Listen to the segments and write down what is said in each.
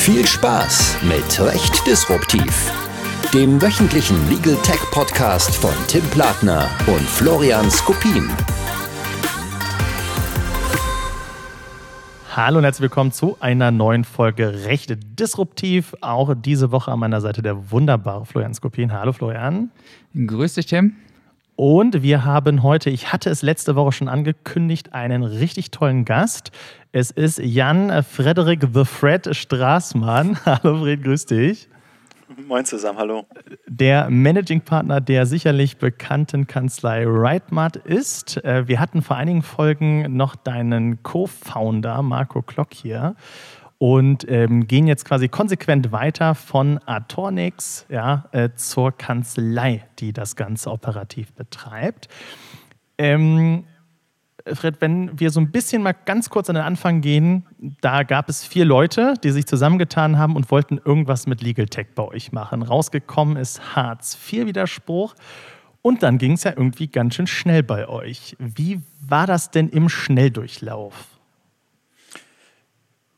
Viel Spaß mit Recht Disruptiv, dem wöchentlichen Legal Tech Podcast von Tim Platner und Florian Skopin. Hallo und herzlich willkommen zu einer neuen Folge Recht Disruptiv. Auch diese Woche an meiner Seite der wunderbare Florian Skopin. Hallo Florian. Grüß dich, Tim. Und wir haben heute, ich hatte es letzte Woche schon angekündigt, einen richtig tollen Gast. Es ist Jan Frederik The Fred Straßmann. Hallo Fred, grüß dich. Moin zusammen, hallo. Der Managing Partner der sicherlich bekannten Kanzlei Rightmart ist. Äh, wir hatten vor einigen Folgen noch deinen Co-Founder Marco Klock hier und ähm, gehen jetzt quasi konsequent weiter von Atornix ja, äh, zur Kanzlei, die das Ganze operativ betreibt. Ähm, Fred, wenn wir so ein bisschen mal ganz kurz an den Anfang gehen, da gab es vier Leute, die sich zusammengetan haben und wollten irgendwas mit Legal Tech bei euch machen. Rausgekommen ist Hartz-IV-Widerspruch und dann ging es ja irgendwie ganz schön schnell bei euch. Wie war das denn im Schnelldurchlauf?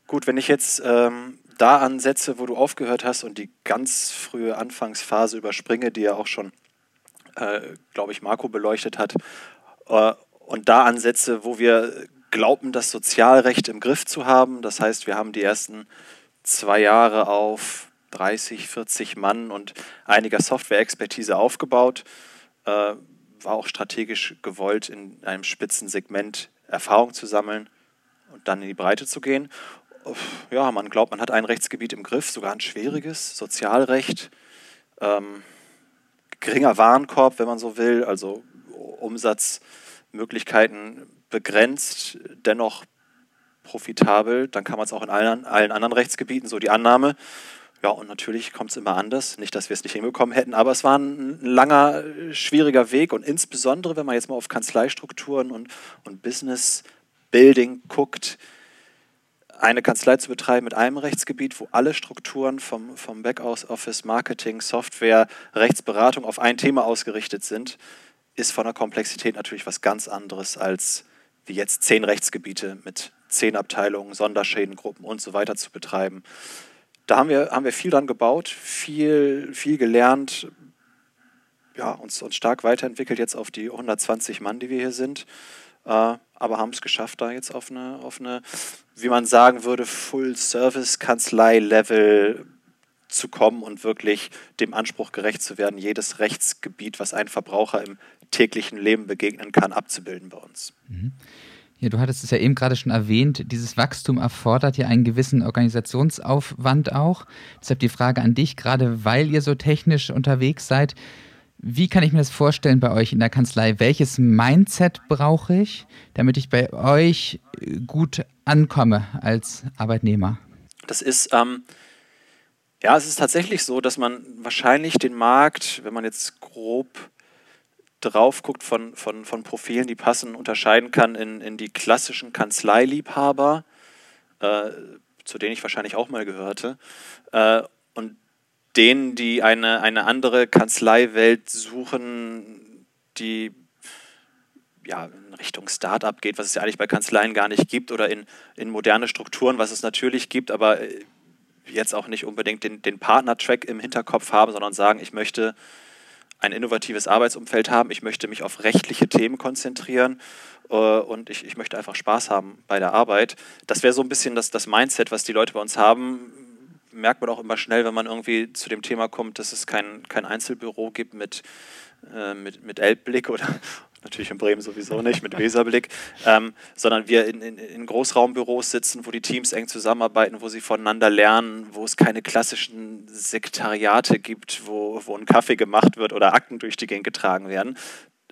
Gut, wenn ich jetzt ähm, da ansetze, wo du aufgehört hast und die ganz frühe Anfangsphase überspringe, die ja auch schon, äh, glaube ich, Marco beleuchtet hat, äh, und da ansetze, wo wir glauben, das Sozialrecht im Griff zu haben. Das heißt, wir haben die ersten zwei Jahre auf 30, 40 Mann und einiger Software-Expertise aufgebaut. Äh, war auch strategisch gewollt, in einem Spitzensegment Erfahrung zu sammeln und dann in die Breite zu gehen ja, man glaubt, man hat ein Rechtsgebiet im Griff, sogar ein schwieriges, Sozialrecht, ähm, geringer Warenkorb, wenn man so will, also Umsatzmöglichkeiten begrenzt, dennoch profitabel, dann kann man es auch in allen, allen anderen Rechtsgebieten, so die Annahme. Ja, und natürlich kommt es immer anders. Nicht, dass wir es nicht hinbekommen hätten, aber es war ein langer, schwieriger Weg und insbesondere, wenn man jetzt mal auf Kanzleistrukturen und, und Business Building guckt, eine Kanzlei zu betreiben mit einem Rechtsgebiet, wo alle Strukturen vom, vom Backoffice, Marketing, Software, Rechtsberatung auf ein Thema ausgerichtet sind, ist von der Komplexität natürlich was ganz anderes als wie jetzt zehn Rechtsgebiete mit zehn Abteilungen, Sonderschädengruppen und so weiter zu betreiben. Da haben wir, haben wir viel dran gebaut, viel, viel gelernt, ja, uns, uns stark weiterentwickelt jetzt auf die 120 Mann, die wir hier sind. Äh, aber haben es geschafft, da jetzt auf eine, auf eine, wie man sagen würde, Full-Service-Kanzlei-Level zu kommen und wirklich dem Anspruch gerecht zu werden, jedes Rechtsgebiet, was ein Verbraucher im täglichen Leben begegnen kann, abzubilden bei uns. Mhm. Ja, du hattest es ja eben gerade schon erwähnt, dieses Wachstum erfordert ja einen gewissen Organisationsaufwand auch. Deshalb die Frage an dich, gerade weil ihr so technisch unterwegs seid, wie kann ich mir das vorstellen bei euch in der Kanzlei? Welches Mindset brauche ich, damit ich bei euch gut ankomme als Arbeitnehmer? Das ist, ähm, ja, es ist tatsächlich so, dass man wahrscheinlich den Markt, wenn man jetzt grob drauf guckt von, von, von Profilen, die passen, unterscheiden kann in, in die klassischen Kanzleiliebhaber, äh, zu denen ich wahrscheinlich auch mal gehörte, äh, und denen, die eine, eine andere Kanzleiwelt suchen, die ja, in Richtung Startup geht, was es ja eigentlich bei Kanzleien gar nicht gibt, oder in, in moderne Strukturen, was es natürlich gibt, aber äh, jetzt auch nicht unbedingt den, den Partner-Track im Hinterkopf haben, sondern sagen, ich möchte ein innovatives Arbeitsumfeld haben, ich möchte mich auf rechtliche Themen konzentrieren äh, und ich, ich möchte einfach Spaß haben bei der Arbeit. Das wäre so ein bisschen das, das Mindset, was die Leute bei uns haben merkt man auch immer schnell, wenn man irgendwie zu dem Thema kommt, dass es kein, kein Einzelbüro gibt mit, äh, mit, mit Elbblick oder natürlich in Bremen sowieso nicht, mit Weserblick, ähm, sondern wir in, in, in, Großraumbüros sitzen, wo die Teams eng zusammenarbeiten, wo sie voneinander lernen, wo es keine klassischen Sektariate gibt, wo, wo ein Kaffee gemacht wird oder Akten durch die Gegend getragen werden,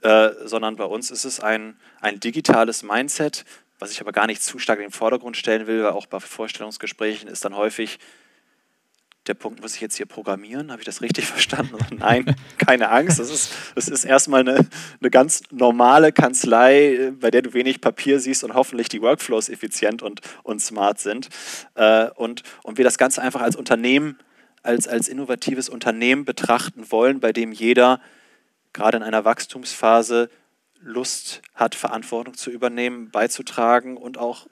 äh, sondern bei uns ist es ein, ein digitales Mindset, was ich aber gar nicht zu stark in den Vordergrund stellen will, weil auch bei Vorstellungsgesprächen ist dann häufig der Punkt, muss ich jetzt hier programmieren? Habe ich das richtig verstanden? Nein, keine Angst. Das ist, das ist erstmal eine, eine ganz normale Kanzlei, bei der du wenig Papier siehst und hoffentlich die Workflows effizient und, und smart sind. Äh, und, und wir das Ganze einfach als Unternehmen, als, als innovatives Unternehmen betrachten wollen, bei dem jeder gerade in einer Wachstumsphase Lust hat, Verantwortung zu übernehmen, beizutragen und auch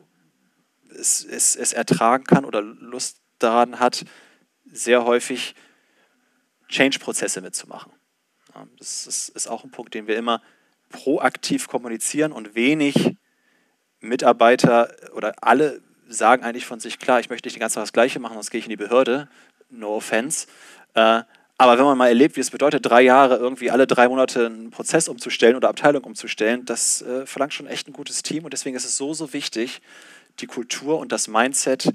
es, es, es ertragen kann oder Lust daran hat, sehr häufig Change-Prozesse mitzumachen. Das ist, auch ein Punkt, den wir immer proaktiv kommunizieren und wenig Mitarbeiter oder alle sagen eigentlich von sich, klar, ich möchte nicht die ganze Zeit das Gleiche machen, sonst gehe ich in die Behörde. No offense. Äh, aber wenn man mal erlebt, wie es bedeutet, drei Jahre irgendwie alle drei Monate einen Prozess umzustellen oder Abteilung umzustellen, das äh, verlangt schon echt ein gutes Team. Und deswegen ist es so, so wichtig, die Kultur und das Mindset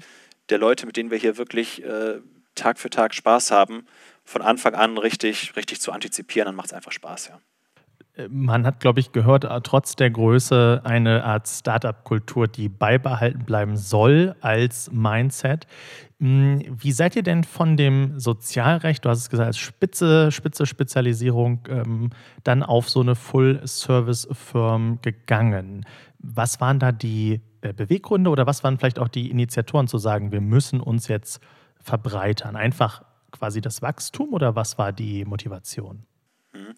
der Leute, mit denen wir hier wirklich äh, Tag für Tag Spaß haben, von Anfang an richtig, richtig zu antizipieren, dann macht es einfach Spaß, ja. Man hat, glaube ich, gehört, äh, trotz der Größe eine Art Startup-Kultur, die beibehalten bleiben soll als Mindset. Hm, wie seid ihr denn von dem Sozialrecht, du hast es gesagt, als Spitze, Spitze Spezialisierung, ähm, dann auf so eine Full-Service-Firm gegangen? Was waren da die äh, Beweggründe oder was waren vielleicht auch die Initiatoren zu sagen, wir müssen uns jetzt verbreitern? Einfach quasi das Wachstum oder was war die Motivation? Mhm.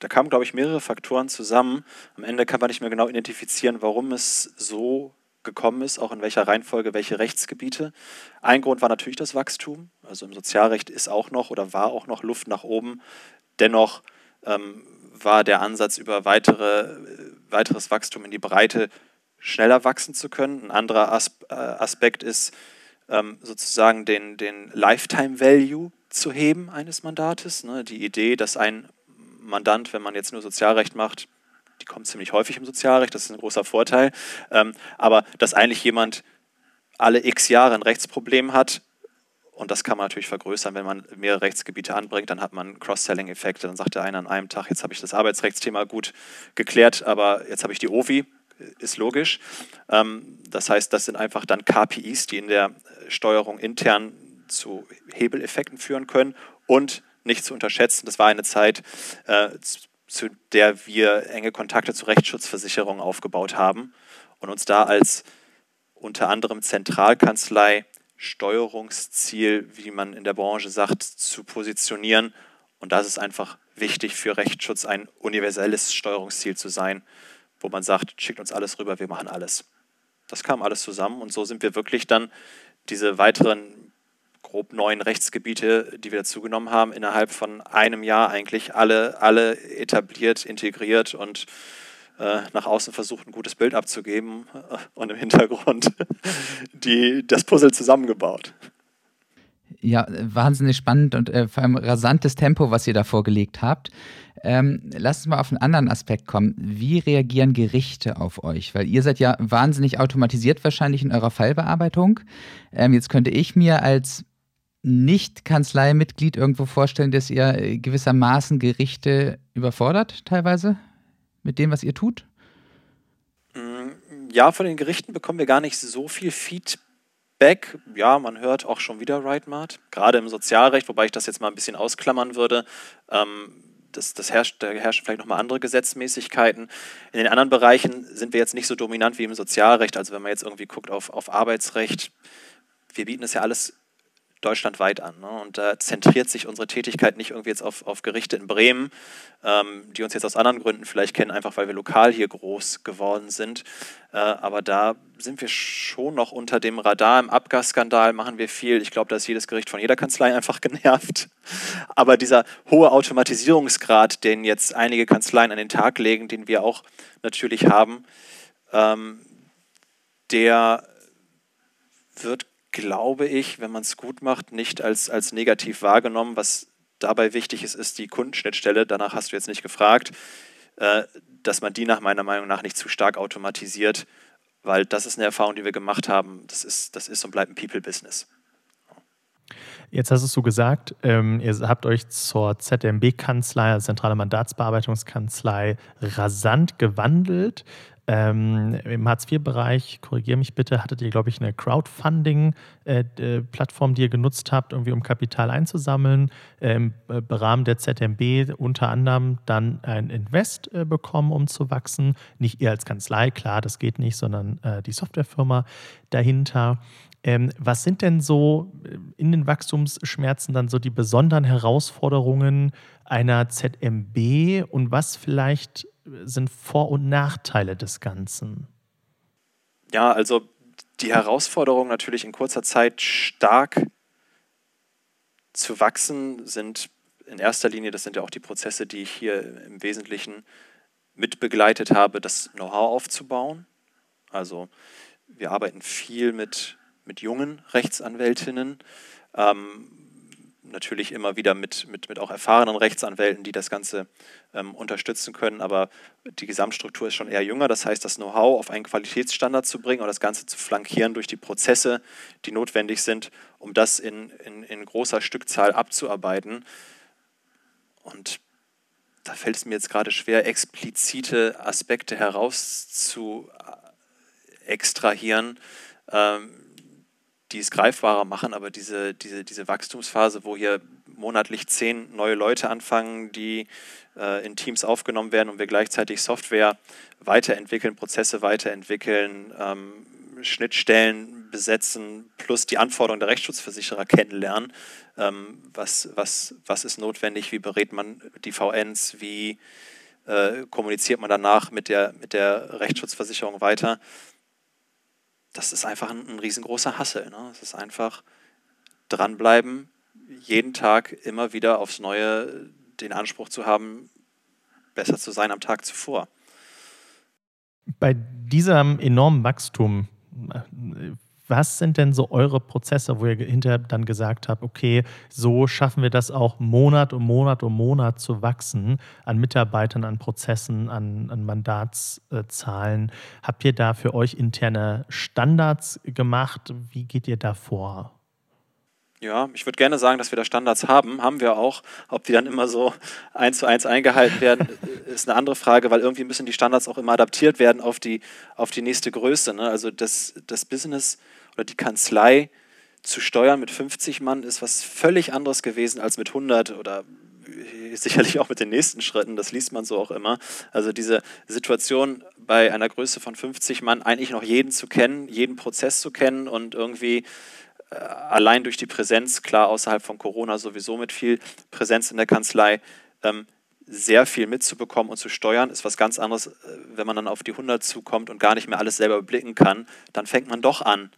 Da kamen, glaube ich, mehrere Faktoren zusammen. Am Ende kann man nicht mehr genau identifizieren, warum es so gekommen ist, auch in welcher Reihenfolge, welche Rechtsgebiete. Ein Grund war natürlich das Wachstum. Also im Sozialrecht ist auch noch oder war auch noch Luft nach oben. Dennoch ähm, war der Ansatz, über weitere, weiteres Wachstum in die Breite schneller wachsen zu können. Ein anderer As äh, Aspekt ist ähm, sozusagen den, den Lifetime Value zu heben eines Mandates. Ne? Die Idee, dass ein Mandant, wenn man jetzt nur Sozialrecht macht, die kommt ziemlich häufig im Sozialrecht, das ist ein großer Vorteil, ähm, aber dass eigentlich jemand alle x Jahre ein Rechtsproblem hat, und das kann man natürlich vergrößern, wenn man mehrere Rechtsgebiete anbringt, dann hat man Cross-Selling-Effekte. Dann sagt der eine an einem Tag, jetzt habe ich das Arbeitsrechtsthema gut geklärt, aber jetzt habe ich die OVI, ist logisch. Ähm, das heißt, das sind einfach dann KPIs, die in der Steuerung intern zu Hebeleffekten führen können und nicht zu unterschätzen. Das war eine Zeit, äh, zu der wir enge Kontakte zu Rechtsschutzversicherungen aufgebaut haben und uns da als unter anderem Zentralkanzlei Steuerungsziel, wie man in der Branche sagt, zu positionieren. Und das ist einfach wichtig für Rechtsschutz, ein universelles Steuerungsziel zu sein, wo man sagt, schickt uns alles rüber, wir machen alles. Das kam alles zusammen und so sind wir wirklich dann diese weiteren grob neun Rechtsgebiete, die wir dazugenommen haben, innerhalb von einem Jahr eigentlich alle, alle etabliert, integriert und äh, nach außen versucht, ein gutes Bild abzugeben äh, und im Hintergrund die, das Puzzle zusammengebaut. Ja, wahnsinnig spannend und äh, vor allem rasantes Tempo, was ihr da vorgelegt habt. Ähm, lasst uns mal auf einen anderen Aspekt kommen. Wie reagieren Gerichte auf euch? Weil ihr seid ja wahnsinnig automatisiert wahrscheinlich in eurer Fallbearbeitung. Ähm, jetzt könnte ich mir als nicht-Kanzleimitglied irgendwo vorstellen, dass ihr äh, gewissermaßen Gerichte überfordert, teilweise, mit dem, was ihr tut? Mm, ja, von den Gerichten bekommen wir gar nicht so viel Feedback. Ja, man hört auch schon wieder RightMart, gerade im Sozialrecht, wobei ich das jetzt mal ein bisschen ausklammern würde. Ähm, das, das herrscht, da herrschen vielleicht nochmal andere Gesetzmäßigkeiten. In den anderen Bereichen sind wir jetzt nicht so dominant wie im Sozialrecht. Also wenn man jetzt irgendwie guckt auf, auf Arbeitsrecht, wir bieten das ja alles deutschlandweit an. Ne? Und da zentriert sich unsere Tätigkeit nicht irgendwie jetzt auf, auf Gerichte in Bremen, ähm, die uns jetzt aus anderen Gründen vielleicht kennen, einfach weil wir lokal hier groß geworden sind. Äh, aber da sind wir schon noch unter dem Radar. Im Abgasskandal machen wir viel. Ich glaube, da ist jedes Gericht von jeder Kanzlei einfach genervt. Aber dieser hohe Automatisierungsgrad, den jetzt einige Kanzleien an den Tag legen, den wir auch natürlich haben, ähm, der wird glaube ich, wenn man es gut macht, nicht als, als negativ wahrgenommen. Was dabei wichtig ist, ist die Kundenschnittstelle. Danach hast du jetzt nicht gefragt, äh, dass man die nach meiner Meinung nach nicht zu stark automatisiert, weil das ist eine Erfahrung, die wir gemacht haben. Das ist, das ist und bleibt ein People-Business. Jetzt hast du gesagt, ähm, ihr habt euch zur ZMB-Kanzlei, Zentrale Mandatsbearbeitungskanzlei, rasant gewandelt. Ähm, Im Hartz-IV-Bereich, korrigiere mich bitte, hattet ihr, glaube ich, eine Crowdfunding-Plattform, äh, die ihr genutzt habt, irgendwie um Kapital einzusammeln. Im äh, Rahmen der ZMB unter anderem dann ein Invest äh, bekommen, um zu wachsen. Nicht ihr als Kanzlei, klar, das geht nicht, sondern äh, die Softwarefirma dahinter. Ähm, was sind denn so äh, in den Wachstumsschmerzen dann so die besonderen Herausforderungen einer ZMB und was vielleicht sind Vor- und Nachteile des Ganzen? Ja, also die Herausforderung natürlich in kurzer Zeit stark zu wachsen sind in erster Linie, das sind ja auch die Prozesse, die ich hier im Wesentlichen mitbegleitet habe, das Know-how aufzubauen. Also wir arbeiten viel mit, mit jungen Rechtsanwältinnen, ähm, natürlich immer wieder mit, mit, mit auch erfahrenen Rechtsanwälten, die das Ganze ähm, unterstützen können, aber die Gesamtstruktur ist schon eher jünger. Das heißt, das Know-how auf einen Qualitätsstandard zu bringen und das Ganze zu flankieren durch die Prozesse, die notwendig sind, um das in, in, in großer Stückzahl abzuarbeiten. Und da fällt es mir jetzt gerade schwer, explizite Aspekte heraus zu äh, extrahieren. Ähm, die es greifbarer machen, aber diese, diese, diese Wachstumsphase, wo hier monatlich zehn neue Leute anfangen, die äh, in Teams aufgenommen werden und wir gleichzeitig Software weiterentwickeln, Prozesse weiterentwickeln, ähm, Schnittstellen besetzen, plus die Anforderungen der Rechtsschutzversicherer kennenlernen. Ähm, was, was, was ist notwendig? Wie berät man die VNs? Wie äh, kommuniziert man danach mit der, mit der Rechtsschutzversicherung weiter? Das ist einfach ein, ein riesengroßer Hassel. Ne? Es ist einfach dranbleiben, jeden Tag immer wieder aufs Neue den Anspruch zu haben, besser zu sein am Tag zuvor. Bei diesem enormen Wachstum, was sind denn so eure Prozesse, wo ihr hinterher dann gesagt habt, okay, so schaffen wir das auch Monat um Monat um Monat zu wachsen an Mitarbeitern, an Prozessen, an, an Mandatszahlen? Habt ihr da für euch interne Standards gemacht? Wie geht ihr da vor? Ja, ich würde gerne sagen, dass wir da Standards haben. Haben wir auch. Ob die dann immer so eins zu eins eingehalten werden, ist eine andere Frage, weil irgendwie müssen die Standards auch immer adaptiert werden auf die, auf die nächste Größe. Ne? Also das, das Business oder die Kanzlei zu steuern mit 50 Mann ist was völlig anderes gewesen als mit 100 oder sicherlich auch mit den nächsten Schritten, das liest man so auch immer. Also diese Situation bei einer Größe von 50 Mann, eigentlich noch jeden zu kennen, jeden Prozess zu kennen und irgendwie äh, allein durch die Präsenz, klar außerhalb von Corona sowieso mit viel Präsenz in der Kanzlei, ähm, sehr viel mitzubekommen und zu steuern, ist was ganz anderes, äh, wenn man dann auf die 100 zukommt und gar nicht mehr alles selber überblicken kann, dann fängt man doch an,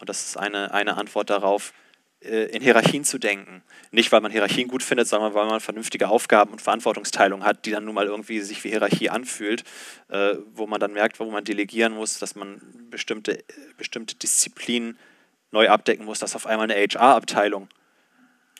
und das ist eine, eine Antwort darauf, äh, in Hierarchien zu denken. Nicht, weil man Hierarchien gut findet, sondern weil man vernünftige Aufgaben und Verantwortungsteilung hat, die dann nun mal irgendwie sich wie Hierarchie anfühlt, äh, wo man dann merkt, wo man delegieren muss, dass man bestimmte, bestimmte Disziplinen neu abdecken muss, dass auf einmal eine HR-Abteilung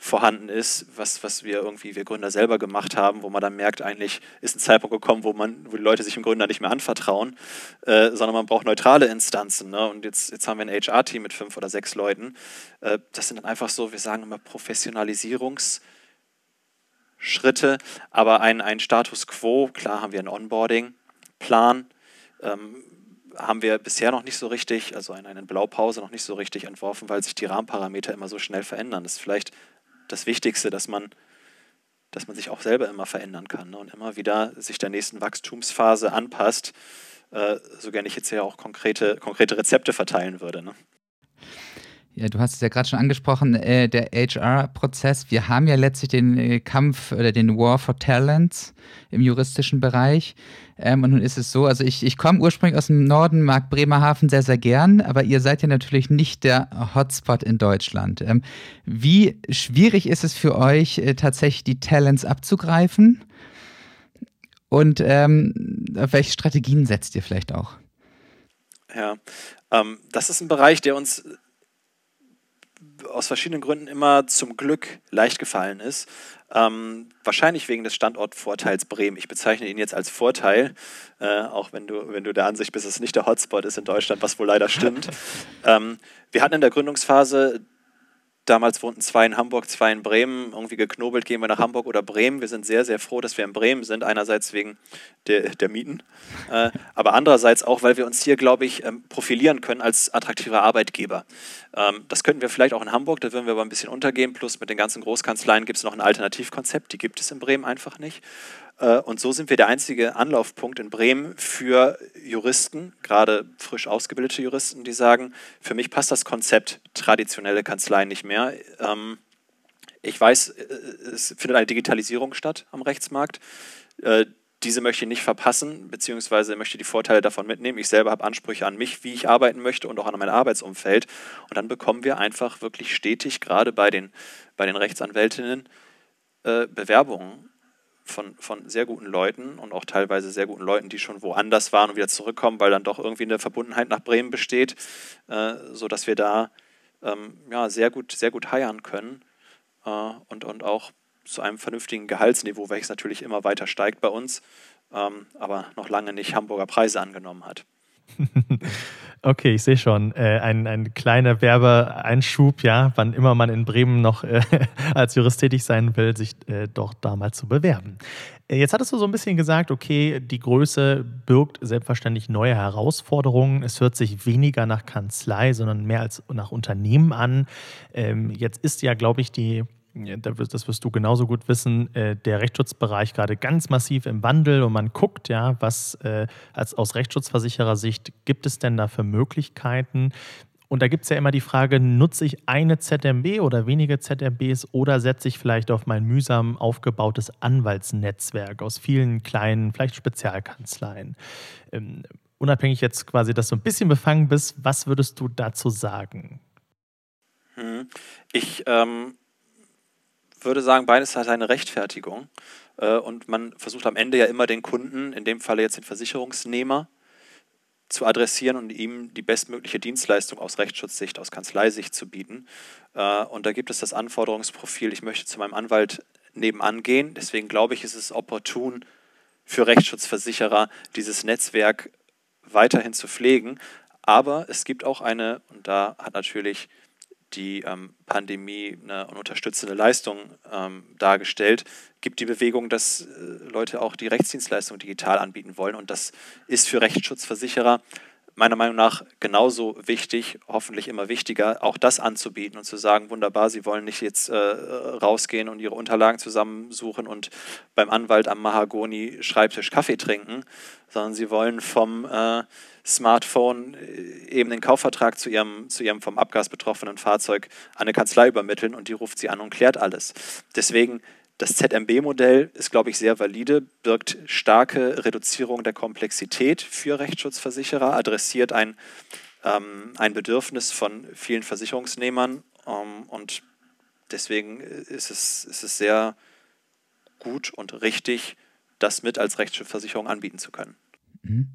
vorhanden ist, was, was wir irgendwie, wir Gründer selber gemacht haben, wo man dann merkt, eigentlich ist ein Zeitpunkt gekommen, wo man, wo die Leute sich dem Gründer nicht mehr anvertrauen, äh, sondern man braucht neutrale Instanzen. Ne? Und jetzt, jetzt haben wir ein HR-Team mit fünf oder sechs Leuten. Äh, das sind dann einfach so, wir sagen immer Professionalisierungsschritte, aber ein, ein Status quo, klar haben wir einen Onboarding-Plan, ähm, haben wir bisher noch nicht so richtig, also eine, eine Blaupause noch nicht so richtig entworfen, weil sich die Rahmenparameter immer so schnell verändern. Das ist vielleicht das Wichtigste, dass man, dass man sich auch selber immer verändern kann ne? und immer wieder sich der nächsten Wachstumsphase anpasst, äh, so gerne ich jetzt ja auch konkrete, konkrete Rezepte verteilen würde. Ne? Ja, du hast es ja gerade schon angesprochen, äh, der HR-Prozess. Wir haben ja letztlich den äh, Kampf oder den War for Talents im juristischen Bereich. Ähm, und nun ist es so, also ich, ich komme ursprünglich aus dem Norden, mag Bremerhaven sehr, sehr gern, aber ihr seid ja natürlich nicht der Hotspot in Deutschland. Ähm, wie schwierig ist es für euch, äh, tatsächlich die Talents abzugreifen? Und ähm, welche Strategien setzt ihr vielleicht auch? Ja, ähm, das ist ein Bereich, der uns aus verschiedenen Gründen immer zum Glück leicht gefallen ist. Ähm, wahrscheinlich wegen des Standortvorteils Bremen. Ich bezeichne ihn jetzt als Vorteil, äh, auch wenn du, wenn du der Ansicht bist, dass es nicht der Hotspot ist in Deutschland, was wohl leider stimmt. ähm, wir hatten in der Gründungsphase Damals wohnten zwei in Hamburg, zwei in Bremen. Irgendwie geknobelt, gehen wir nach Hamburg oder Bremen. Wir sind sehr, sehr froh, dass wir in Bremen sind. Einerseits wegen der, der Mieten, äh, aber andererseits auch, weil wir uns hier, glaube ich, ähm, profilieren können als attraktiver Arbeitgeber. Ähm, das könnten wir vielleicht auch in Hamburg, da würden wir aber ein bisschen untergehen. Plus mit den ganzen Großkanzleien gibt es noch ein Alternativkonzept. Die gibt es in Bremen einfach nicht. Äh, und so sind wir der einzige Anlaufpunkt in Bremen für Juristen, gerade frisch ausgebildete Juristen, die sagen, für mich passt das Konzept traditionelle Kanzleien nicht mehr. Ähm, ich weiß, äh, es findet eine Digitalisierung statt am Rechtsmarkt. Äh, diese möchte ich nicht verpassen, beziehungsweise möchte die Vorteile davon mitnehmen. Ich selber habe Ansprüche an mich, wie ich arbeiten möchte und auch an mein Arbeitsumfeld. Und dann bekommen wir einfach wirklich stetig, gerade bei den, bei den Rechtsanwältinnen, Bewerbungen von, von sehr guten Leuten und auch teilweise sehr guten Leuten, die schon woanders waren und wieder zurückkommen, weil dann doch irgendwie eine Verbundenheit nach Bremen besteht, äh, sodass wir da ähm, ja, sehr gut, sehr gut heiern können äh, und, und auch zu einem vernünftigen Gehaltsniveau, welches natürlich immer weiter steigt bei uns, ähm, aber noch lange nicht Hamburger Preise angenommen hat. Okay, ich sehe schon. Äh, ein, ein kleiner Werbeeinschub, ja, wann immer man in Bremen noch äh, als Jurist tätig sein will, sich äh, doch da mal zu bewerben. Äh, jetzt hattest du so ein bisschen gesagt, okay, die Größe birgt selbstverständlich neue Herausforderungen. Es hört sich weniger nach Kanzlei, sondern mehr als nach Unternehmen an. Ähm, jetzt ist ja, glaube ich, die das wirst du genauso gut wissen, äh, der Rechtsschutzbereich gerade ganz massiv im Wandel und man guckt, ja, was äh, als aus Rechtsschutzversicherer-Sicht gibt es denn da für Möglichkeiten? Und da gibt es ja immer die Frage, nutze ich eine ZMB oder wenige ZMBs oder setze ich vielleicht auf mein mühsam aufgebautes Anwaltsnetzwerk aus vielen kleinen, vielleicht Spezialkanzleien? Ähm, unabhängig jetzt quasi, dass du ein bisschen befangen bist, was würdest du dazu sagen? Hm. Ich ähm, würde sagen, beides hat eine Rechtfertigung. Äh, und man versucht am Ende ja immer den Kunden, in dem Falle jetzt den Versicherungsnehmer, zu adressieren und ihm die bestmögliche Dienstleistung aus Rechtsschutzsicht, aus Kanzleisicht zu bieten. Äh, und da gibt es das Anforderungsprofil, ich möchte zu meinem Anwalt nebenan gehen. Deswegen glaube ich, ist es opportun für Rechtsschutzversicherer, dieses Netzwerk weiterhin zu pflegen. Aber es gibt auch eine, und da hat natürlich die ähm, Pandemie eine, unterstützende Leistung ähm, dargestellt, gibt die Bewegung, dass äh, Leute auch die Rechtsdienstleistung digital anbieten wollen. Und das ist für Rechtsschutzversicherer meiner Meinung nach genauso wichtig, hoffentlich immer wichtiger, auch das anzubieten und zu sagen, wunderbar, Sie wollen nicht jetzt äh, rausgehen und Ihre Unterlagen zusammensuchen und beim Anwalt am Mahagoni-Schreibtisch Kaffee trinken, sondern Sie wollen vom äh, Smartphone äh, eben den Kaufvertrag zu ihrem, zu ihrem vom Abgas betroffenen Fahrzeug an eine Kanzlei übermitteln und die ruft sie an und klärt alles. Deswegen das ZMB-Modell ist, glaube ich, sehr valide, birgt starke Reduzierung der Komplexität für Rechtsschutzversicherer, adressiert ein, ähm, ein Bedürfnis von vielen Versicherungsnehmern ähm, und deswegen ist es, ist es sehr gut und richtig, das mit als Rechtsschutzversicherung anbieten zu können. Mhm.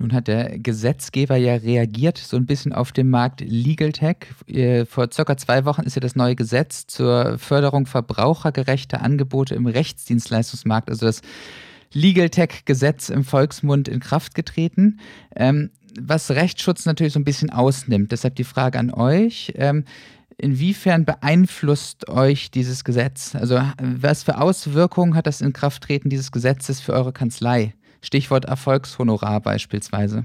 Nun hat der Gesetzgeber ja reagiert so ein bisschen auf den Markt Legal Tech. Äh, vor circa zwei Wochen ist ja das neue Gesetz zur Förderung verbrauchergerechter Angebote im Rechtsdienstleistungsmarkt, also das Legal Tech Gesetz im Volksmund in Kraft getreten, ähm, was Rechtsschutz natürlich so ein bisschen ausnimmt. Deshalb die Frage an euch. Ähm, inwiefern beeinflusst euch dieses Gesetz? Also was für Auswirkungen hat das Inkrafttreten dieses Gesetzes für eure Kanzlei? Stichwort Erfolgshonorar beispielsweise.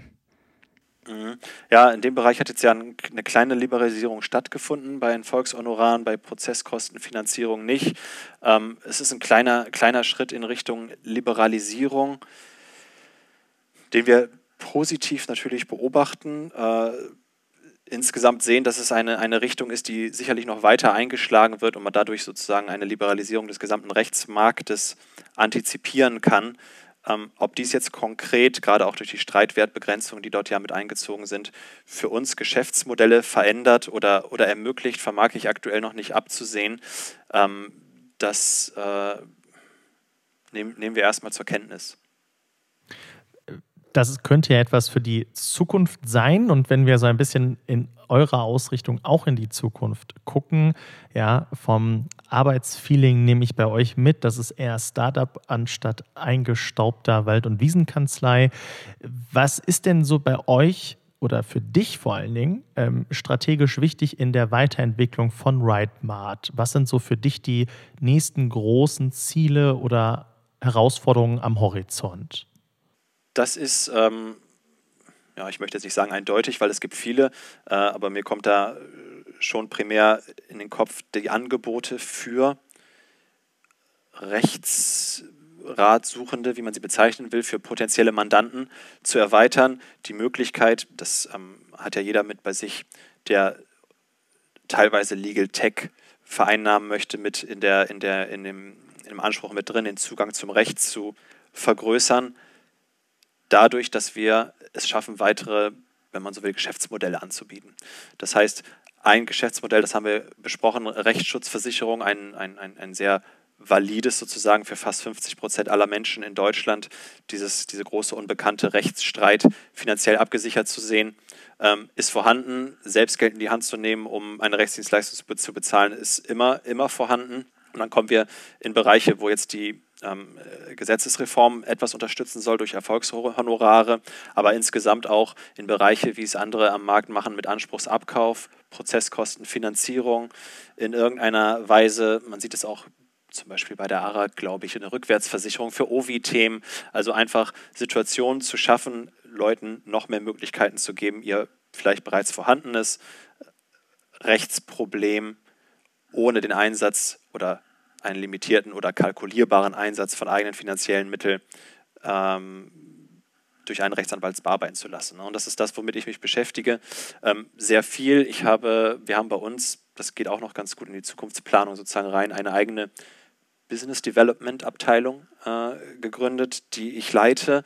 Mhm. Ja, in dem Bereich hat jetzt ja eine kleine Liberalisierung stattgefunden, bei den Volkshonoraren, bei Prozesskostenfinanzierung nicht. Ähm, es ist ein kleiner, kleiner Schritt in Richtung Liberalisierung, den wir positiv natürlich beobachten. Äh, insgesamt sehen, dass es eine, eine Richtung ist, die sicherlich noch weiter eingeschlagen wird und man dadurch sozusagen eine Liberalisierung des gesamten Rechtsmarktes antizipieren kann. Ähm, ob dies jetzt konkret, gerade auch durch die Streitwertbegrenzungen, die dort ja mit eingezogen sind, für uns Geschäftsmodelle verändert oder, oder ermöglicht, vermag ich aktuell noch nicht abzusehen. Ähm, das äh, nehmen, nehmen wir erstmal zur Kenntnis das könnte ja etwas für die Zukunft sein. Und wenn wir so ein bisschen in eurer Ausrichtung auch in die Zukunft gucken, ja, vom Arbeitsfeeling nehme ich bei euch mit, das ist eher Startup anstatt eingestaubter Wald- und Wiesenkanzlei. Was ist denn so bei euch oder für dich vor allen Dingen ähm, strategisch wichtig in der Weiterentwicklung von RideMart? Was sind so für dich die nächsten großen Ziele oder Herausforderungen am Horizont? Das ist, ähm, ja, ich möchte jetzt nicht sagen eindeutig, weil es gibt viele, äh, aber mir kommt da schon primär in den Kopf die Angebote für Rechtsratsuchende, wie man sie bezeichnen will, für potenzielle Mandanten zu erweitern. Die Möglichkeit, das ähm, hat ja jeder mit bei sich, der teilweise Legal Tech vereinnahmen möchte, mit in, der, in, der, in, dem, in dem Anspruch mit drin, den Zugang zum Recht zu vergrößern, dadurch, dass wir es schaffen, weitere, wenn man so will, Geschäftsmodelle anzubieten. Das heißt, ein Geschäftsmodell, das haben wir besprochen, Rechtsschutzversicherung, ein, ein, ein, ein sehr valides sozusagen für fast 50 Prozent aller Menschen in Deutschland, dieses, diese große unbekannte Rechtsstreit finanziell abgesichert zu sehen, ähm, ist vorhanden. Selbstgeld in die Hand zu nehmen, um eine Rechtsdienstleistung zu bezahlen, ist immer, immer vorhanden. Und dann kommen wir in Bereiche, wo jetzt die ähm, Gesetzesreform etwas unterstützen soll durch Erfolgshonorare, aber insgesamt auch in Bereiche, wie es andere am Markt machen, mit Anspruchsabkauf, Prozesskosten, Finanzierung in irgendeiner Weise. Man sieht es auch zum Beispiel bei der ARA, glaube ich, eine Rückwärtsversicherung für OVI-Themen. Also einfach Situationen zu schaffen, Leuten noch mehr Möglichkeiten zu geben, ihr vielleicht bereits vorhandenes Rechtsproblem ohne den Einsatz oder einen limitierten oder kalkulierbaren Einsatz von eigenen finanziellen Mitteln ähm, durch einen Rechtsanwalt bearbeiten zu lassen. Und das ist das, womit ich mich beschäftige. Ähm, sehr viel. Ich habe, wir haben bei uns, das geht auch noch ganz gut in die Zukunftsplanung sozusagen rein, eine eigene Business Development Abteilung äh, gegründet, die ich leite,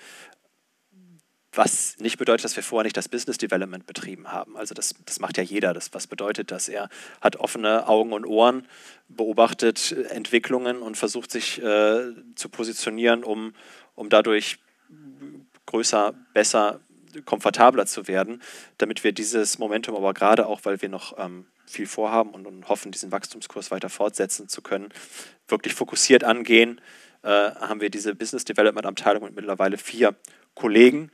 was nicht bedeutet, dass wir vorher nicht das Business Development betrieben haben. Also das, das macht ja jeder. Das, was bedeutet das? Er hat offene Augen und Ohren, beobachtet Entwicklungen und versucht sich äh, zu positionieren, um, um dadurch größer, besser, komfortabler zu werden, damit wir dieses Momentum aber gerade auch, weil wir noch ähm, viel vorhaben und, und, hoffen, diesen Wachstumskurs weiter fortsetzen zu können, wirklich fokussiert angehen, äh, haben wir diese Business Development Abteilung mit mittlerweile vier Kollegen,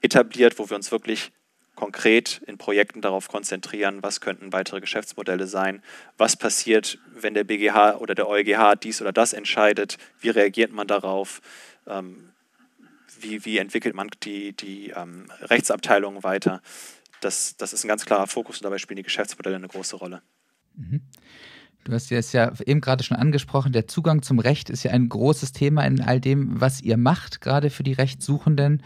etabliert, wo wir uns wirklich konkret in Projekten darauf konzentrieren, was könnten weitere Geschäftsmodelle sein, was passiert, wenn der BGH oder der EuGH dies oder das entscheidet, wie reagiert man darauf, ähm, wie, wie, entwickelt man die, die ähm, Rechtsabteilung weiter. Das, das ist ein ganz klarer Fokus und dabei spielen die Geschäftsmodelle eine große Rolle. Mhm. Du hast es ja eben gerade schon angesprochen, der Zugang zum Recht ist ja ein großes Thema in all dem, was ihr macht, gerade für die Rechtssuchenden.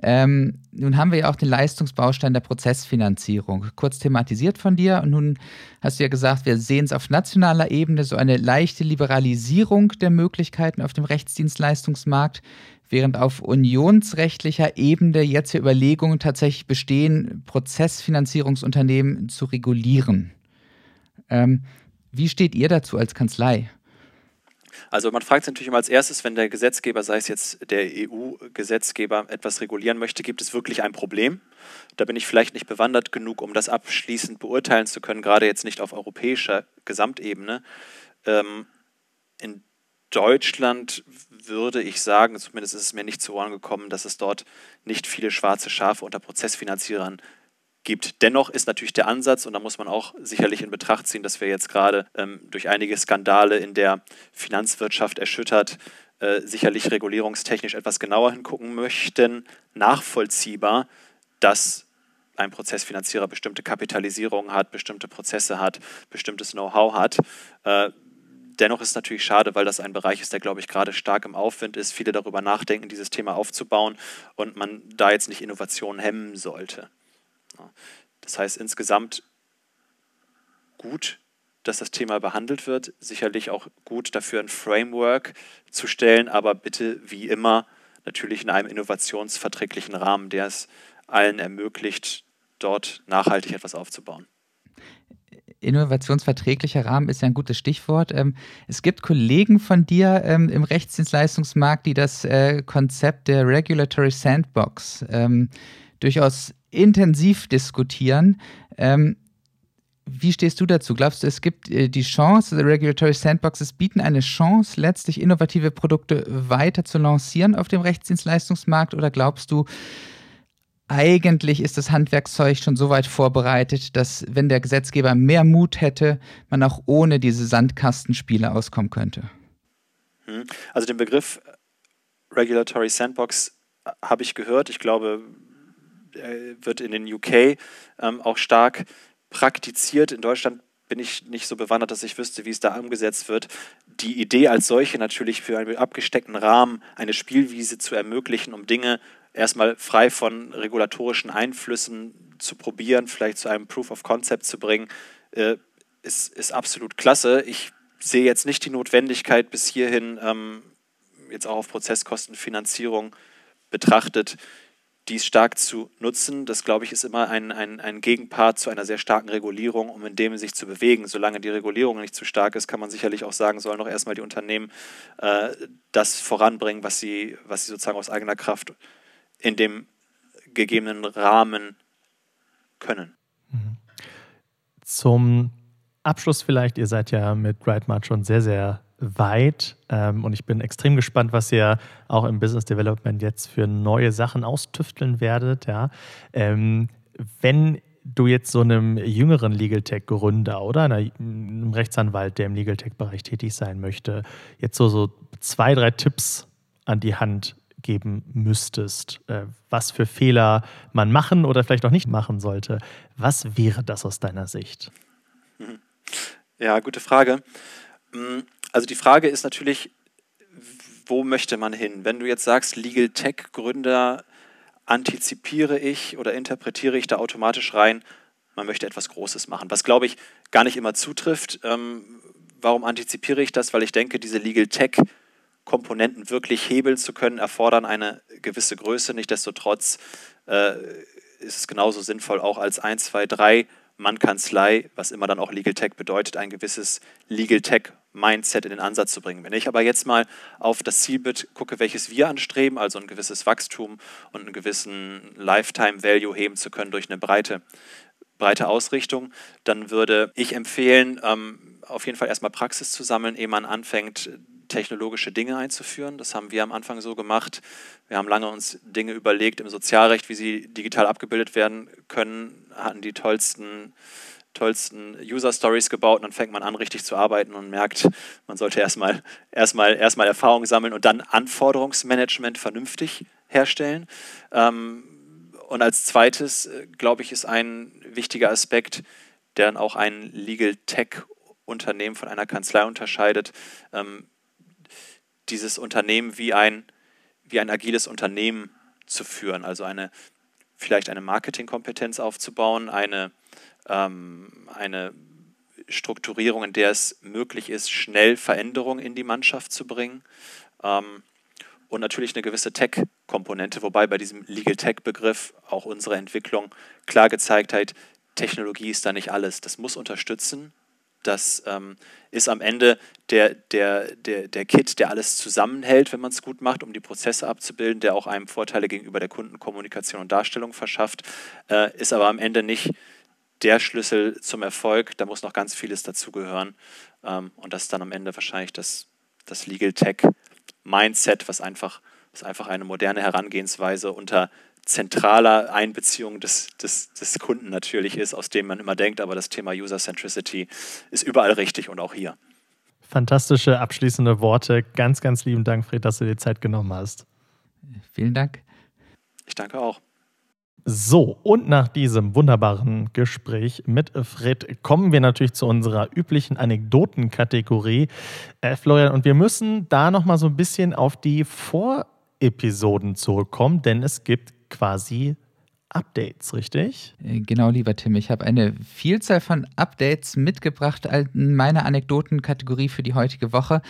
Ähm, nun haben wir ja auch den Leistungsbaustein der Prozessfinanzierung kurz thematisiert von dir. Und nun hast du ja gesagt, wir sehen es auf nationaler Ebene so eine leichte Liberalisierung der Möglichkeiten auf dem Rechtsdienstleistungsmarkt, während auf unionsrechtlicher Ebene jetzt hier Überlegungen tatsächlich bestehen, Prozessfinanzierungsunternehmen zu regulieren. Ähm, wie steht ihr dazu als Kanzlei? Also man fragt sich natürlich immer als erstes, wenn der Gesetzgeber, sei es jetzt der EU-Gesetzgeber, etwas regulieren möchte, gibt es wirklich ein Problem? Da bin ich vielleicht nicht bewandert genug, um das abschließend beurteilen zu können, gerade jetzt nicht auf europäischer Gesamtebene. Ähm, in Deutschland würde ich sagen, zumindest ist es mir nicht zu Ohren gekommen, dass es dort nicht viele schwarze Schafe unter Prozessfinanzierern gibt. Dennoch ist natürlich der Ansatz, und da muss man auch sicherlich in Betracht ziehen, dass wir jetzt gerade ähm, durch einige Skandale in der Finanzwirtschaft erschüttert, äh, sicherlich regulierungstechnisch etwas genauer hingucken möchten, nachvollziehbar, dass ein Prozessfinanzierer bestimmte Kapitalisierung hat, bestimmte Prozesse hat, bestimmtes Know-how hat. Äh, dennoch ist es natürlich schade, weil das ein Bereich ist, der, glaube ich, gerade stark im Aufwind ist. Viele darüber nachdenken, dieses Thema aufzubauen und man da jetzt nicht Innovationen hemmen sollte. Das heißt insgesamt gut, dass das Thema behandelt wird. Sicherlich auch gut dafür ein Framework zu stellen, aber bitte wie immer natürlich in einem innovationsverträglichen Rahmen, der es allen ermöglicht, dort nachhaltig etwas aufzubauen. Innovationsverträglicher Rahmen ist ja ein gutes Stichwort. Ähm, es gibt Kollegen von dir ähm, im Rechtsdienstleistungsmarkt, die das äh, Konzept der Regulatory Sandbox ähm, durchaus intensiv diskutieren. Ähm, wie stehst du dazu? Glaubst du, es gibt äh, die Chance, Regulatory Sandboxes bieten eine Chance, letztlich innovative Produkte weiter zu lancieren auf dem Rechtsdienstleistungsmarkt? Oder glaubst du, eigentlich ist das Handwerkszeug schon so weit vorbereitet, dass, wenn der Gesetzgeber mehr Mut hätte, man auch ohne diese Sandkastenspiele auskommen könnte? Hm. Also den Begriff Regulatory Sandbox äh, habe ich gehört. Ich glaube, äh, wird in den UK ähm, auch stark praktiziert. In Deutschland bin ich nicht so bewandert, dass ich wüsste, wie es da umgesetzt wird. Die Idee als solche natürlich für einen abgesteckten Rahmen eine Spielwiese zu ermöglichen, um Dinge erstmal frei von regulatorischen Einflüssen zu probieren, vielleicht zu einem Proof of Concept zu bringen, äh, ist, ist absolut klasse. Ich sehe jetzt nicht die Notwendigkeit, bis hierhin ähm, jetzt auch auf Prozesskostenfinanzierung betrachtet, dies stark zu nutzen. Das, glaube ich, ist immer ein, ein, ein Gegenpart zu einer sehr starken Regulierung, um in dem sich zu bewegen. Solange die Regulierung nicht zu stark ist, kann man sicherlich auch sagen, sollen doch erstmal die Unternehmen äh, das voranbringen, was sie, was sie sozusagen aus eigener Kraft in dem gegebenen Rahmen können. Mhm. Zum Abschluss vielleicht, ihr seid ja mit RideMart schon sehr, sehr weit ähm, und ich bin extrem gespannt, was ihr auch im Business Development jetzt für neue Sachen austüfteln werdet. Ja. Ähm, wenn du jetzt so einem jüngeren Legal Tech Gründer oder einem Rechtsanwalt, der im Legal Tech Bereich tätig sein möchte, jetzt so, so zwei, drei Tipps an die Hand geben müsstest, äh, was für Fehler man machen oder vielleicht auch nicht machen sollte, was wäre das aus deiner Sicht? Ja, gute Frage. Mm, also die Frage ist natürlich, wo möchte man hin? Wenn du jetzt sagst, Legal Tech Gründer, antizipiere ich oder interpretiere ich da automatisch rein, man möchte etwas Großes machen, was glaube ich gar nicht immer zutrifft. Ähm, warum antizipiere ich das? Weil ich denke, diese Legal Tech Komponenten wirklich hebeln zu können, erfordern eine gewisse Größe. Nichtsdestotrotz äh, ist es genauso sinnvoll, auch als 1, 2, 3 Mann-Kanzlei, was immer dann auch Legal Tech bedeutet, ein gewisses Legal Tech Mindset in den Ansatz zu bringen. Wenn ich aber jetzt mal auf das Zielbild gucke, welches wir anstreben, also ein gewisses Wachstum und einen gewissen Lifetime Value heben zu können durch eine breite, breite Ausrichtung, dann würde ich empfehlen, ähm, auf jeden Fall erstmal Praxis zu sammeln, ehe man anfängt, technologische Dinge einzuführen. Das haben wir am Anfang so gemacht. Wir haben lange uns Dinge überlegt im Sozialrecht, wie sie digital abgebildet werden können, hatten die tollsten tollsten User Stories gebaut und dann fängt man an, richtig zu arbeiten und merkt, man sollte erstmal, erstmal, erstmal Erfahrung sammeln und dann Anforderungsmanagement vernünftig herstellen. Ähm, und als zweites, äh, glaube ich, ist ein wichtiger Aspekt, der dann auch ein Legal Tech Unternehmen von einer Kanzlei unterscheidet, ähm, dieses Unternehmen wie ein, wie ein agiles Unternehmen zu führen, also eine vielleicht eine Marketingkompetenz aufzubauen, eine ähm, eine Strukturierung, in der es möglich ist, schnell Veränderungen in die Mannschaft zu bringen. Ähm, und natürlich eine gewisse Tech-Komponente, wobei bei diesem Legal Tech-Begriff auch unsere Entwicklung klar gezeigt hat, Technologie ist da nicht alles. Das muss unterstützen. Das ähm, ist am Ende der, der, der, der Kit, der alles zusammenhält, wenn man es gut macht, um die Prozesse abzubilden, der auch einem Vorteile gegenüber der Kundenkommunikation und Darstellung verschafft, äh, ist aber am Ende nicht der Schlüssel zum Erfolg. Da muss noch ganz vieles dazugehören. Ähm, und das ist dann am Ende wahrscheinlich das, das Legal Tech Mindset, was einfach, was einfach eine moderne Herangehensweise unter zentraler Einbeziehung des, des, des Kunden natürlich ist, aus dem man immer denkt, aber das Thema User Centricity ist überall richtig und auch hier. Fantastische abschließende Worte. Ganz, ganz lieben Dank, Fred, dass du dir Zeit genommen hast. Vielen Dank. Ich danke auch. So, und nach diesem wunderbaren Gespräch mit Fred kommen wir natürlich zu unserer üblichen Anekdotenkategorie. Äh, Florian, und wir müssen da nochmal so ein bisschen auf die Vorepisoden zurückkommen, denn es gibt quasi Updates, richtig? Äh, genau, lieber Tim. Ich habe eine Vielzahl von Updates mitgebracht in meiner Anekdotenkategorie für die heutige Woche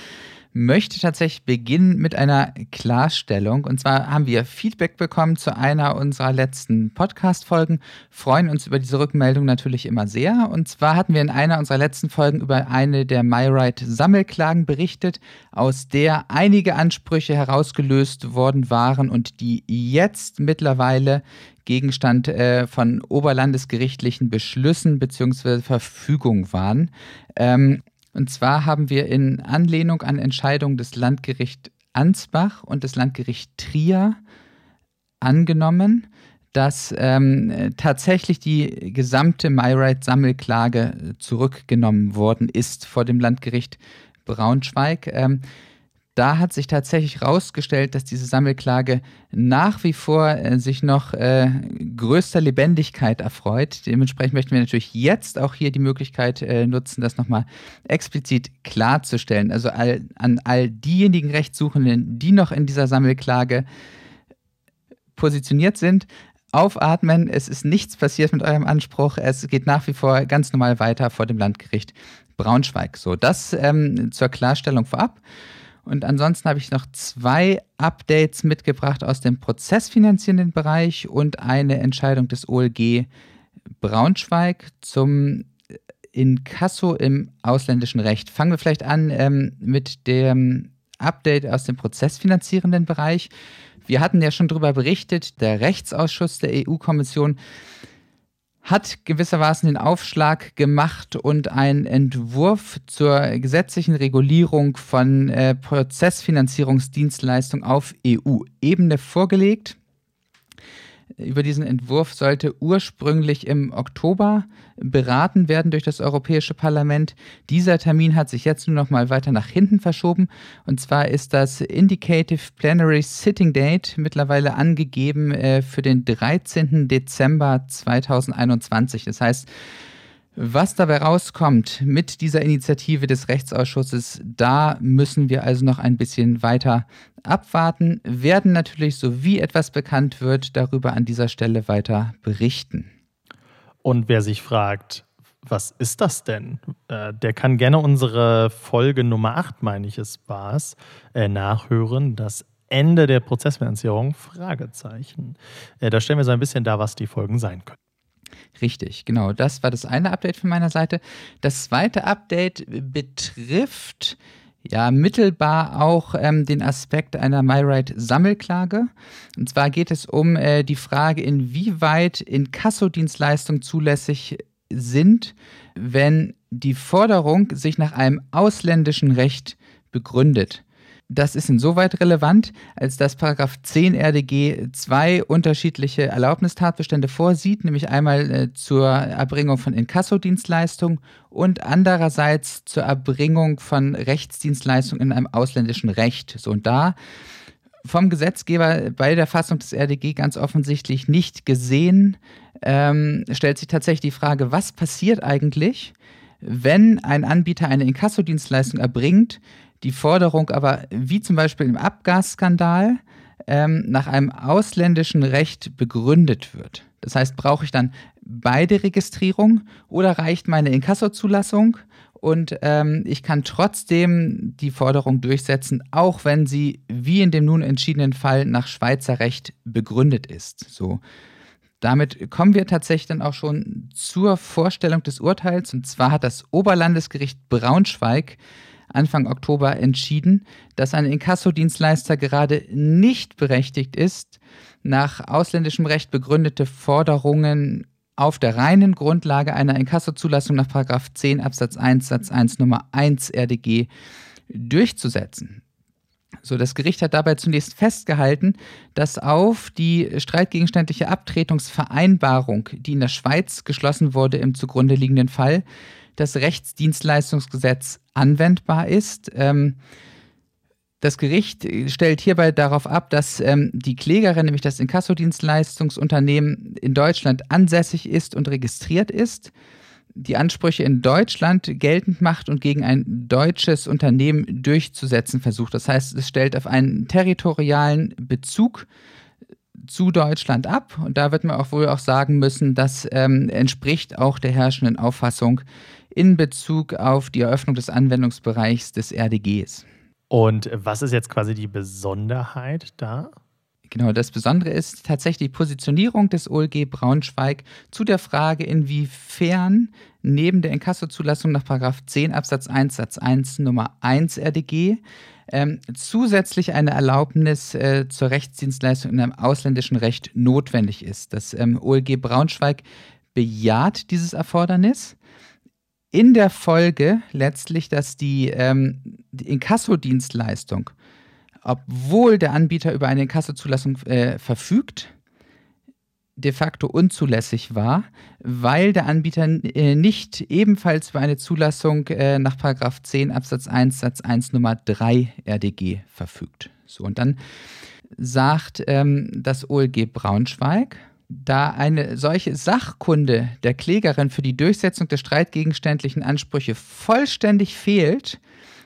möchte tatsächlich beginnen mit einer Klarstellung. Und zwar haben wir Feedback bekommen zu einer unserer letzten Podcast-Folgen, freuen uns über diese Rückmeldung natürlich immer sehr. Und zwar hatten wir in einer unserer letzten Folgen über eine der MyRight-Sammelklagen berichtet, aus der einige Ansprüche herausgelöst worden waren und die jetzt mittlerweile Gegenstand äh, von oberlandesgerichtlichen Beschlüssen bzw. Verfügung waren. Ähm, und zwar haben wir in Anlehnung an Entscheidungen des Landgericht Ansbach und des Landgericht Trier angenommen, dass ähm, tatsächlich die gesamte MyRight-Sammelklage zurückgenommen worden ist vor dem Landgericht Braunschweig. Ähm, da hat sich tatsächlich herausgestellt, dass diese Sammelklage nach wie vor äh, sich noch äh, größter Lebendigkeit erfreut. Dementsprechend möchten wir natürlich jetzt auch hier die Möglichkeit äh, nutzen, das nochmal explizit klarzustellen. Also all, an all diejenigen Rechtssuchenden, die noch in dieser Sammelklage positioniert sind, aufatmen. Es ist nichts passiert mit eurem Anspruch. Es geht nach wie vor ganz normal weiter vor dem Landgericht Braunschweig. So, das ähm, zur Klarstellung vorab. Und ansonsten habe ich noch zwei Updates mitgebracht aus dem prozessfinanzierenden Bereich und eine Entscheidung des OLG Braunschweig zum Inkasso im ausländischen Recht. Fangen wir vielleicht an ähm, mit dem Update aus dem prozessfinanzierenden Bereich. Wir hatten ja schon darüber berichtet, der Rechtsausschuss der EU-Kommission hat gewissermaßen den Aufschlag gemacht und einen Entwurf zur gesetzlichen Regulierung von äh, Prozessfinanzierungsdienstleistungen auf EU-Ebene vorgelegt. Über diesen Entwurf sollte ursprünglich im Oktober beraten werden durch das Europäische Parlament. Dieser Termin hat sich jetzt nur noch mal weiter nach hinten verschoben. Und zwar ist das Indicative Plenary Sitting Date mittlerweile angegeben äh, für den 13. Dezember 2021. Das heißt, was dabei rauskommt mit dieser Initiative des Rechtsausschusses, da müssen wir also noch ein bisschen weiter abwarten, werden natürlich, so wie etwas bekannt wird, darüber an dieser Stelle weiter berichten. Und wer sich fragt, was ist das denn? Äh, der kann gerne unsere Folge Nummer 8, meine ich es war äh, nachhören. Das Ende der Prozessfinanzierung? Fragezeichen. Äh, da stellen wir so ein bisschen dar, was die Folgen sein können. Richtig, genau. Das war das eine Update von meiner Seite. Das zweite Update betrifft ja mittelbar auch ähm, den Aspekt einer MyRight-Sammelklage. Und zwar geht es um äh, die Frage, inwieweit Inkassodienstleistungen zulässig sind, wenn die Forderung sich nach einem ausländischen Recht begründet. Das ist insoweit relevant, als dass Paragraph 10 RDG zwei unterschiedliche Erlaubnistatbestände vorsieht, nämlich einmal äh, zur Erbringung von Inkassodienstleistungen und andererseits zur Erbringung von Rechtsdienstleistungen in einem ausländischen Recht. So und da vom Gesetzgeber bei der Fassung des RDG ganz offensichtlich nicht gesehen, ähm, stellt sich tatsächlich die Frage, was passiert eigentlich, wenn ein Anbieter eine Inkassodienstleistung erbringt, die Forderung aber, wie zum Beispiel im Abgasskandal, ähm, nach einem ausländischen Recht begründet wird. Das heißt, brauche ich dann beide Registrierungen oder reicht meine Inkassozulassung und ähm, ich kann trotzdem die Forderung durchsetzen, auch wenn sie, wie in dem nun entschiedenen Fall, nach Schweizer Recht begründet ist. So. Damit kommen wir tatsächlich dann auch schon zur Vorstellung des Urteils. Und zwar hat das Oberlandesgericht Braunschweig Anfang Oktober entschieden, dass ein Inkassodienstleister gerade nicht berechtigt ist, nach ausländischem Recht begründete Forderungen auf der reinen Grundlage einer Inkassozulassung nach 10 Absatz 1 Satz 1 Nummer 1 RDG durchzusetzen. So, das Gericht hat dabei zunächst festgehalten, dass auf die streitgegenständliche Abtretungsvereinbarung, die in der Schweiz geschlossen wurde im zugrunde liegenden Fall, das Rechtsdienstleistungsgesetz anwendbar ist. Ähm, das Gericht stellt hierbei darauf ab, dass ähm, die Klägerin, nämlich das Inkassodienstleistungsunternehmen, in Deutschland ansässig ist und registriert ist, die Ansprüche in Deutschland geltend macht und gegen ein deutsches Unternehmen durchzusetzen versucht. Das heißt, es stellt auf einen territorialen Bezug zu Deutschland ab. Und da wird man auch wohl auch sagen müssen, das ähm, entspricht auch der herrschenden Auffassung in Bezug auf die Eröffnung des Anwendungsbereichs des RDGs. Und was ist jetzt quasi die Besonderheit da? Genau, das Besondere ist tatsächlich die Positionierung des OLG Braunschweig zu der Frage, inwiefern neben der Inkassozulassung nach 10 Absatz 1 Satz 1 Nummer 1 RDG ähm, zusätzlich eine Erlaubnis äh, zur Rechtsdienstleistung in einem ausländischen Recht notwendig ist. Das ähm, OLG Braunschweig bejaht dieses Erfordernis in der Folge letztlich, dass die, ähm, die Inkassodienstleistung, obwohl der Anbieter über eine Inkassozulassung äh, verfügt, de facto unzulässig war, weil der Anbieter äh, nicht ebenfalls über eine Zulassung äh, nach 10 Absatz 1 Satz 1 Nummer 3 RDG verfügt. So, und dann sagt ähm, das OLG Braunschweig, da eine solche Sachkunde der Klägerin für die Durchsetzung der streitgegenständlichen Ansprüche vollständig fehlt,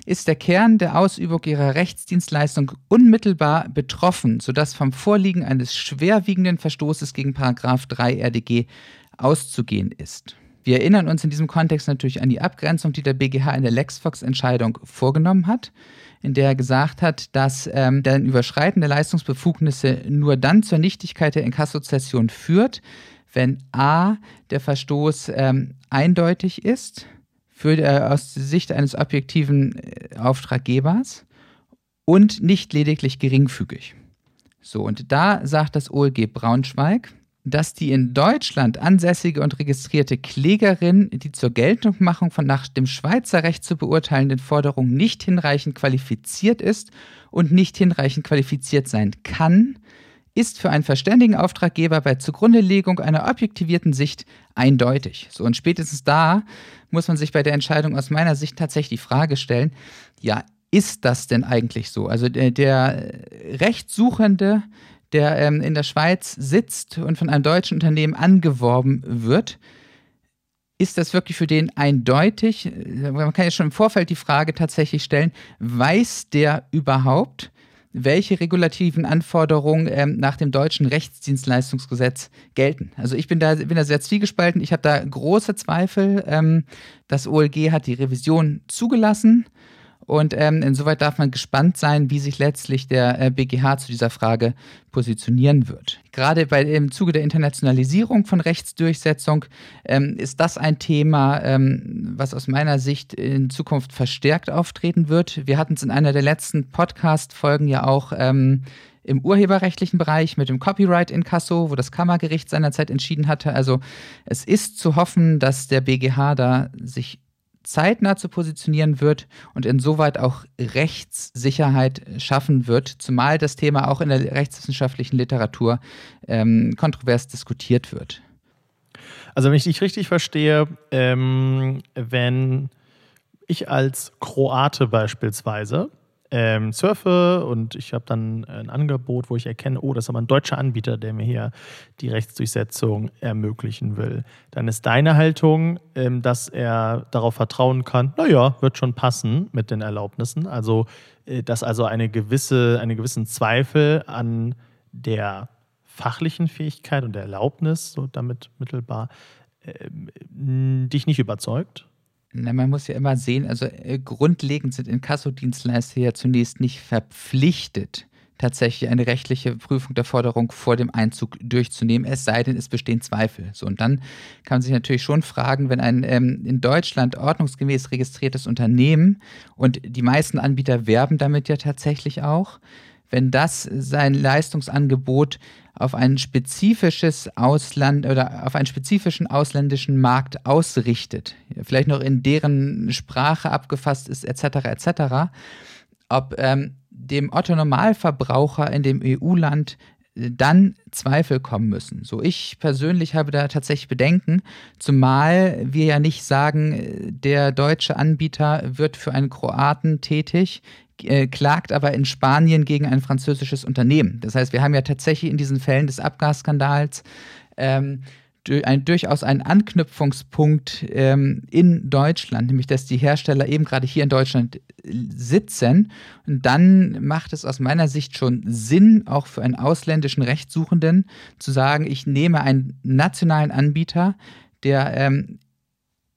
ist der Kern der Ausübung ihrer Rechtsdienstleistung unmittelbar betroffen, sodass vom Vorliegen eines schwerwiegenden Verstoßes gegen 3 RDG auszugehen ist. Wir erinnern uns in diesem Kontext natürlich an die Abgrenzung, die der BGH in der LexFox-Entscheidung vorgenommen hat, in der er gesagt hat, dass ähm, der Überschreiten der Leistungsbefugnisse nur dann zur Nichtigkeit der Inkassozession führt, wenn a. der Verstoß ähm, eindeutig ist, für, äh, aus Sicht eines objektiven äh, Auftraggebers und nicht lediglich geringfügig. So, und da sagt das OLG Braunschweig, dass die in Deutschland ansässige und registrierte Klägerin die zur Geltungmachung von nach dem Schweizer Recht zu beurteilenden Forderungen nicht hinreichend qualifiziert ist und nicht hinreichend qualifiziert sein kann, ist für einen verständigen Auftraggeber bei Zugrundelegung einer objektivierten Sicht eindeutig. So und spätestens da muss man sich bei der Entscheidung aus meiner Sicht tatsächlich die Frage stellen, ja, ist das denn eigentlich so? Also der, der Rechtssuchende der ähm, in der Schweiz sitzt und von einem deutschen Unternehmen angeworben wird, ist das wirklich für den eindeutig? Man kann ja schon im Vorfeld die Frage tatsächlich stellen, weiß der überhaupt, welche regulativen Anforderungen ähm, nach dem deutschen Rechtsdienstleistungsgesetz gelten. Also ich bin da, bin da sehr zwiegespalten. Ich habe da große Zweifel. Ähm, das OLG hat die Revision zugelassen. Und ähm, insoweit darf man gespannt sein, wie sich letztlich der äh, BGH zu dieser Frage positionieren wird. Gerade bei, im Zuge der Internationalisierung von Rechtsdurchsetzung ähm, ist das ein Thema, ähm, was aus meiner Sicht in Zukunft verstärkt auftreten wird. Wir hatten es in einer der letzten Podcast-Folgen ja auch ähm, im urheberrechtlichen Bereich mit dem Copyright in Kasso, wo das Kammergericht seinerzeit entschieden hatte. Also es ist zu hoffen, dass der BGH da sich zeitnah zu positionieren wird und insoweit auch Rechtssicherheit schaffen wird, zumal das Thema auch in der rechtswissenschaftlichen Literatur ähm, kontrovers diskutiert wird. Also wenn ich dich richtig verstehe, ähm, wenn ich als Kroate beispielsweise ähm, surfe und ich habe dann ein Angebot, wo ich erkenne, oh, das ist aber ein deutscher Anbieter, der mir hier die Rechtsdurchsetzung ermöglichen will. Dann ist deine Haltung, ähm, dass er darauf vertrauen kann, naja, wird schon passen mit den Erlaubnissen. Also, äh, dass also eine gewisse, einen gewissen Zweifel an der fachlichen Fähigkeit und der Erlaubnis, so damit mittelbar, äh, dich nicht überzeugt? Na, man muss ja immer sehen, also äh, grundlegend sind Inkassodienstleister ja zunächst nicht verpflichtet, tatsächlich eine rechtliche Prüfung der Forderung vor dem Einzug durchzunehmen, es sei denn, es bestehen Zweifel. So, und dann kann man sich natürlich schon fragen, wenn ein ähm, in Deutschland ordnungsgemäß registriertes Unternehmen und die meisten Anbieter werben damit ja tatsächlich auch, wenn das sein Leistungsangebot auf ein spezifisches Ausland oder auf einen spezifischen ausländischen Markt ausrichtet, vielleicht noch in deren Sprache abgefasst ist, etc., etc., ob ähm, dem Otto Normalverbraucher in dem EU-Land dann Zweifel kommen müssen. So, ich persönlich habe da tatsächlich Bedenken, zumal wir ja nicht sagen, der deutsche Anbieter wird für einen Kroaten tätig, äh, klagt aber in Spanien gegen ein französisches Unternehmen. Das heißt, wir haben ja tatsächlich in diesen Fällen des Abgasskandals ähm, ein, durchaus einen Anknüpfungspunkt ähm, in Deutschland, nämlich dass die Hersteller eben gerade hier in Deutschland äh, sitzen. Und dann macht es aus meiner Sicht schon Sinn, auch für einen ausländischen Rechtssuchenden zu sagen, ich nehme einen nationalen Anbieter, der ähm,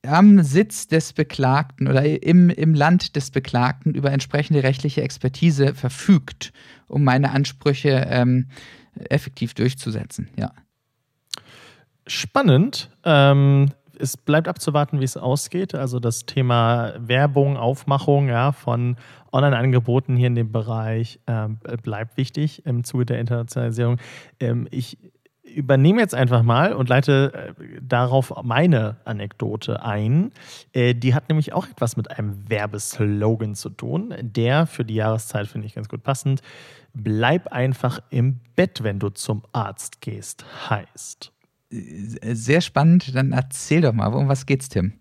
am Sitz des Beklagten oder im, im Land des Beklagten über entsprechende rechtliche Expertise verfügt, um meine Ansprüche ähm, effektiv durchzusetzen. Ja. Spannend. Ähm, es bleibt abzuwarten, wie es ausgeht. Also das Thema Werbung, Aufmachung ja, von Online-Angeboten hier in dem Bereich ähm, bleibt wichtig im Zuge der Internationalisierung. Ähm, ich übernehme jetzt einfach mal und leite äh, darauf meine Anekdote ein. Äh, die hat nämlich auch etwas mit einem Werbeslogan zu tun, der für die Jahreszeit finde ich ganz gut passend. Bleib einfach im Bett, wenn du zum Arzt gehst, heißt. Sehr spannend, dann erzähl doch mal, um was geht's, Tim?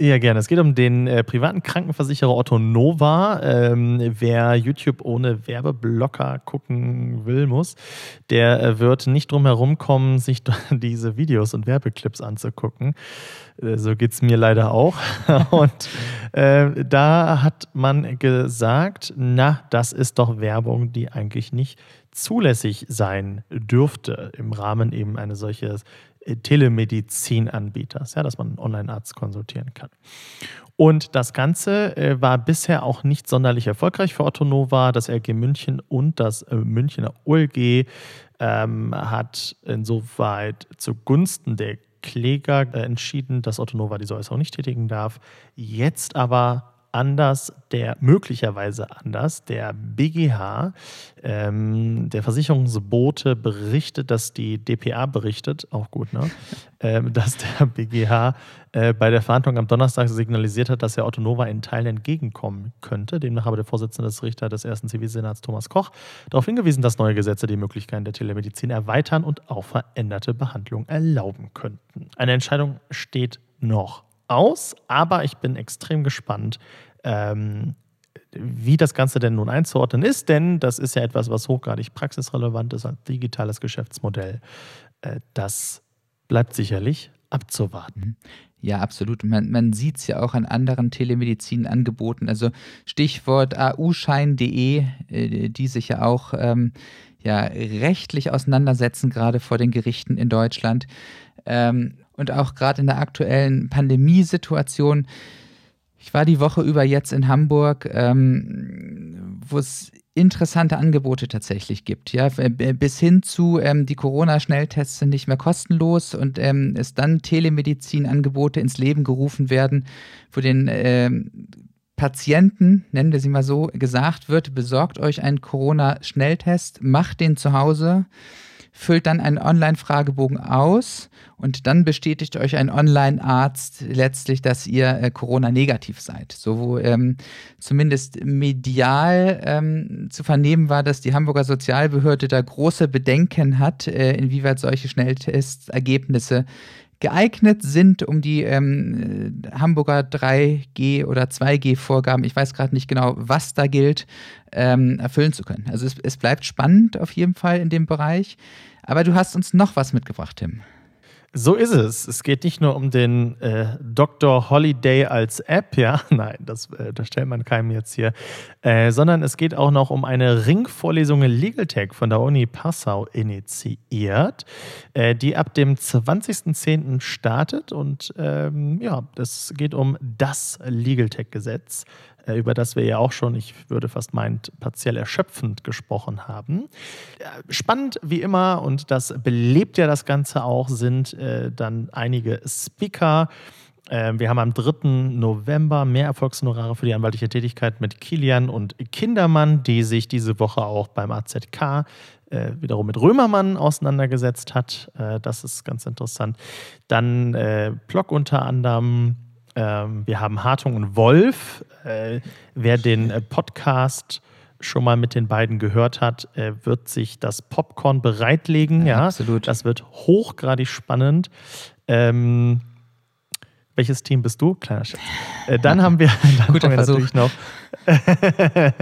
Ja, gerne. Es geht um den äh, privaten Krankenversicherer Otto Nova. Ähm, wer YouTube ohne Werbeblocker gucken will, muss, der äh, wird nicht drum herum kommen, sich diese Videos und Werbeclips anzugucken. Äh, so geht es mir leider auch. und äh, da hat man gesagt, na, das ist doch Werbung, die eigentlich nicht zulässig sein dürfte im Rahmen eben eines solches Telemedizinanbieters, ja, dass man einen Online-Arzt konsultieren kann. Und das Ganze äh, war bisher auch nicht sonderlich erfolgreich für Otto Nova. Das RG München und das äh, Münchner OLG ähm, hat insoweit zugunsten der Kläger äh, entschieden, dass Otto Nova diese Äußerung nicht tätigen darf. Jetzt aber anders, der möglicherweise anders, der BGH, ähm, der Versicherungsbote berichtet, dass die DPA berichtet, auch gut, ne? ähm, dass der BGH äh, bei der Verhandlung am Donnerstag signalisiert hat, dass er Otto Nova in Teilen entgegenkommen könnte. Demnach habe der Vorsitzende des Richter des ersten Zivilsenats Thomas Koch darauf hingewiesen, dass neue Gesetze die Möglichkeiten der Telemedizin erweitern und auch veränderte Behandlung erlauben könnten. Eine Entscheidung steht noch aus, aber ich bin extrem gespannt, ähm, wie das Ganze denn nun einzuordnen ist, denn das ist ja etwas, was hochgradig praxisrelevant ist als digitales Geschäftsmodell. Äh, das bleibt sicherlich abzuwarten. Mhm. Ja, absolut. Man, man sieht es ja auch an anderen Telemedizinangeboten. Also Stichwort auschein.de, äh, die sich ja auch ähm, ja, rechtlich auseinandersetzen, gerade vor den Gerichten in Deutschland. Ähm, und auch gerade in der aktuellen Pandemiesituation. Ich war die Woche über jetzt in Hamburg, ähm, wo es interessante Angebote tatsächlich gibt. Ja, bis hin zu ähm, die Corona-Schnelltests sind nicht mehr kostenlos und ähm, es dann Telemedizin-Angebote ins Leben gerufen werden, wo den ähm, Patienten, nennen wir sie mal so, gesagt wird, besorgt euch einen Corona-Schnelltest, macht den zu Hause füllt dann einen Online-Fragebogen aus und dann bestätigt euch ein Online-Arzt letztlich, dass ihr äh, Corona-negativ seid. So wo ähm, zumindest medial ähm, zu vernehmen war, dass die Hamburger Sozialbehörde da große Bedenken hat, äh, inwieweit solche Schnelltestergebnisse geeignet sind, um die ähm, Hamburger 3G oder 2G-Vorgaben, ich weiß gerade nicht genau, was da gilt, ähm, erfüllen zu können. Also es, es bleibt spannend auf jeden Fall in dem Bereich. Aber du hast uns noch was mitgebracht, Tim. So ist es. Es geht nicht nur um den äh, Dr. Holiday als App, ja, nein, das, äh, das stellt man keinem jetzt hier, äh, sondern es geht auch noch um eine Ringvorlesung in Legal Tech von der Uni Passau initiiert, äh, die ab dem 20.10. startet und ähm, ja, es geht um das Legal Tech Gesetz. Äh, über das wir ja auch schon, ich würde fast meinen, partiell erschöpfend gesprochen haben. Spannend wie immer, und das belebt ja das Ganze auch, sind äh, dann einige Speaker. Äh, wir haben am 3. November mehr Erfolgshonorare für die anwaltliche Tätigkeit mit Kilian und Kindermann, die sich diese Woche auch beim AZK äh, wiederum mit Römermann auseinandergesetzt hat. Äh, das ist ganz interessant. Dann äh, Block unter anderem ähm, wir haben Hartung und Wolf. Äh, wer den äh, Podcast schon mal mit den beiden gehört hat, äh, wird sich das Popcorn bereitlegen. Ja, ja, absolut. Das wird hochgradig spannend. Ähm, welches Team bist du? Kleiner Scherz. Äh, dann haben wir, dann Guter haben wir natürlich noch.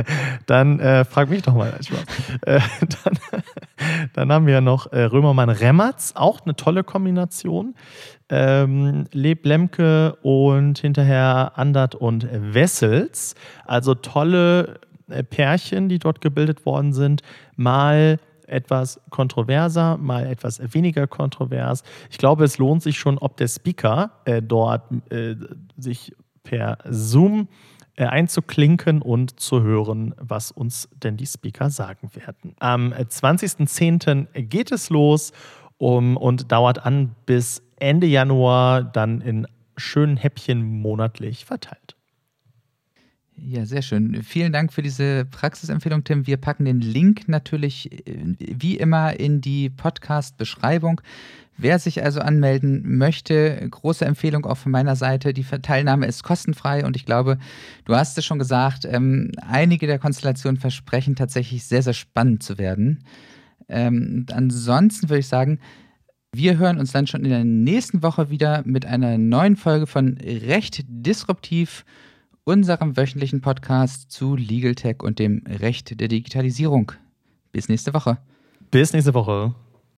dann äh, frag mich doch mal. Äh, dann, dann, haben wir noch äh, Römermann Remmertz, auch eine tolle Kombination. Ähm, Leb Lemke und hinterher Andert und Wessels. Also tolle äh, Pärchen, die dort gebildet worden sind. Mal etwas kontroverser, mal etwas weniger kontrovers. Ich glaube, es lohnt sich schon, ob der Speaker äh, dort äh, sich per Zoom äh, einzuklinken und zu hören, was uns denn die Speaker sagen werden. Am 20.10. geht es los um, und dauert an bis Ende Januar, dann in schönen Häppchen monatlich verteilt. Ja, sehr schön. Vielen Dank für diese Praxisempfehlung, Tim. Wir packen den Link natürlich äh, wie immer in die Podcast-Beschreibung. Wer sich also anmelden möchte, große Empfehlung auch von meiner Seite. Die Teilnahme ist kostenfrei und ich glaube, du hast es schon gesagt, ähm, einige der Konstellationen versprechen tatsächlich sehr, sehr spannend zu werden. Ähm, ansonsten würde ich sagen, wir hören uns dann schon in der nächsten Woche wieder mit einer neuen Folge von Recht Disruptiv unserem wöchentlichen Podcast zu Legal Tech und dem Recht der Digitalisierung. Bis nächste Woche. Bis nächste Woche.